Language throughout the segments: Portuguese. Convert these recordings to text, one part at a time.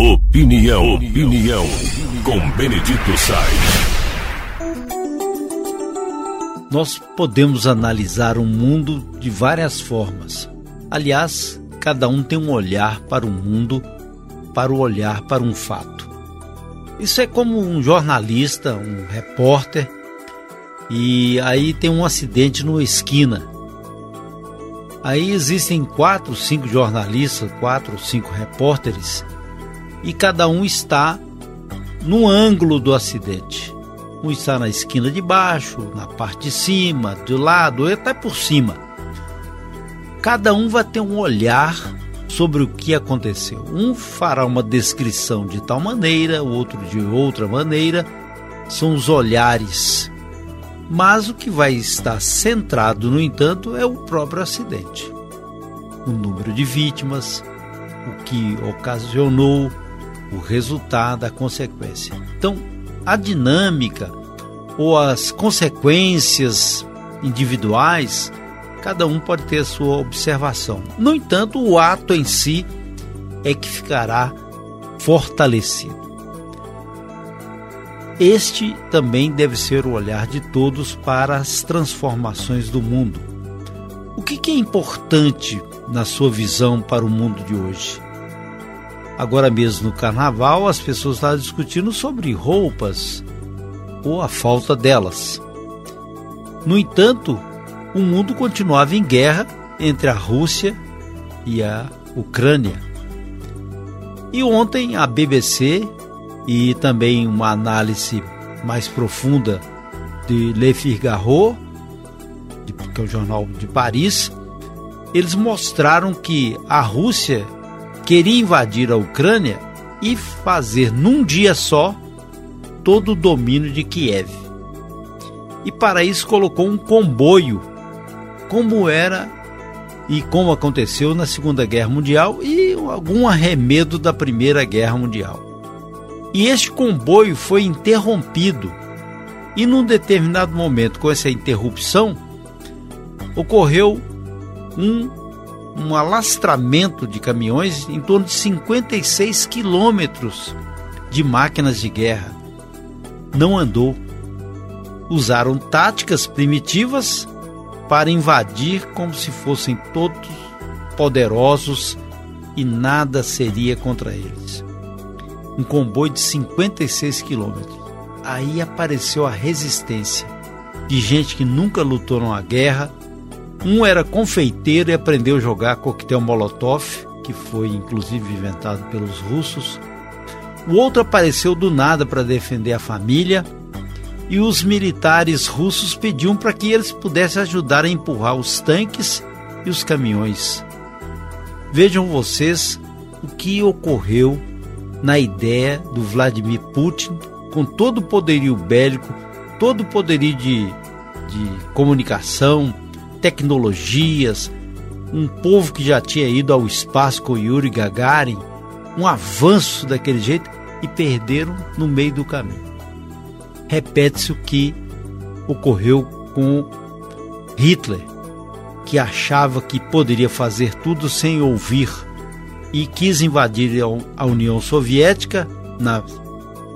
Opinião, opinião, com Benedito Sainz. Nós podemos analisar o mundo de várias formas. Aliás, cada um tem um olhar para o mundo, para o olhar para um fato. Isso é como um jornalista, um repórter, e aí tem um acidente numa esquina. Aí existem quatro, cinco jornalistas, quatro ou cinco repórteres, e cada um está no ângulo do acidente. Um está na esquina de baixo, na parte de cima, do lado, ou até por cima. Cada um vai ter um olhar sobre o que aconteceu. Um fará uma descrição de tal maneira, o outro de outra maneira. São os olhares. Mas o que vai estar centrado, no entanto, é o próprio acidente. O número de vítimas, o que ocasionou, o resultado, a consequência. Então, a dinâmica ou as consequências individuais, cada um pode ter a sua observação. No entanto, o ato em si é que ficará fortalecido. Este também deve ser o olhar de todos para as transformações do mundo. O que é importante na sua visão para o mundo de hoje? Agora mesmo no carnaval, as pessoas estavam discutindo sobre roupas ou a falta delas. No entanto, o mundo continuava em guerra entre a Rússia e a Ucrânia. E ontem a BBC e também uma análise mais profunda de Le Figaro, que é o jornal de Paris, eles mostraram que a Rússia queria invadir a Ucrânia e fazer num dia só todo o domínio de Kiev. E para isso colocou um comboio, como era e como aconteceu na Segunda Guerra Mundial e algum arremedo da Primeira Guerra Mundial. E este comboio foi interrompido. E num determinado momento, com essa interrupção, ocorreu um um alastramento de caminhões em torno de 56 quilômetros de máquinas de guerra. Não andou. Usaram táticas primitivas para invadir como se fossem todos poderosos e nada seria contra eles. Um comboio de 56 quilômetros. Aí apareceu a resistência de gente que nunca lutou numa guerra um era confeiteiro e aprendeu a jogar coquetel Molotov, que foi inclusive inventado pelos russos. O outro apareceu do nada para defender a família. E os militares russos pediam para que eles pudessem ajudar a empurrar os tanques e os caminhões. Vejam vocês o que ocorreu na ideia do Vladimir Putin, com todo o poderio bélico, todo o poderio de, de comunicação, tecnologias, um povo que já tinha ido ao espaço com Yuri Gagarin, um avanço daquele jeito e perderam no meio do caminho. Repete-se o que ocorreu com Hitler, que achava que poderia fazer tudo sem ouvir e quis invadir a União Soviética na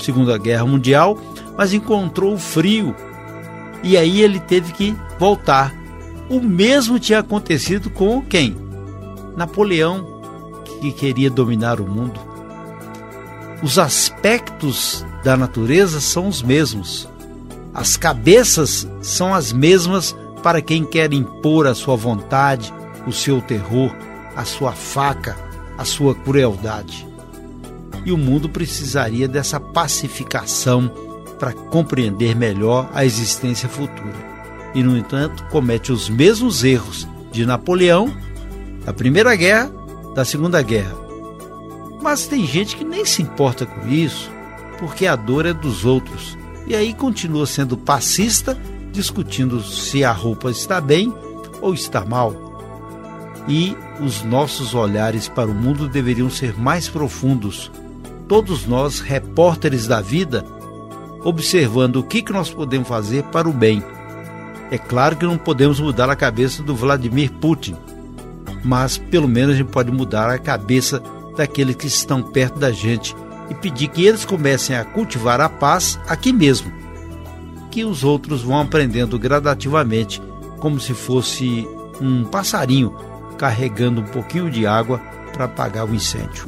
Segunda Guerra Mundial, mas encontrou o frio e aí ele teve que voltar o mesmo tinha acontecido com quem? Napoleão, que queria dominar o mundo. Os aspectos da natureza são os mesmos. As cabeças são as mesmas para quem quer impor a sua vontade, o seu terror, a sua faca, a sua crueldade. E o mundo precisaria dessa pacificação para compreender melhor a existência futura e, no entanto, comete os mesmos erros de Napoleão, da Primeira Guerra, da Segunda Guerra. Mas tem gente que nem se importa com isso, porque a dor é dos outros. E aí continua sendo passista, discutindo se a roupa está bem ou está mal. E os nossos olhares para o mundo deveriam ser mais profundos. Todos nós, repórteres da vida, observando o que, que nós podemos fazer para o bem é claro que não podemos mudar a cabeça do Vladimir Putin, mas pelo menos a gente pode mudar a cabeça daqueles que estão perto da gente e pedir que eles comecem a cultivar a paz aqui mesmo. Que os outros vão aprendendo gradativamente, como se fosse um passarinho carregando um pouquinho de água para apagar o incêndio.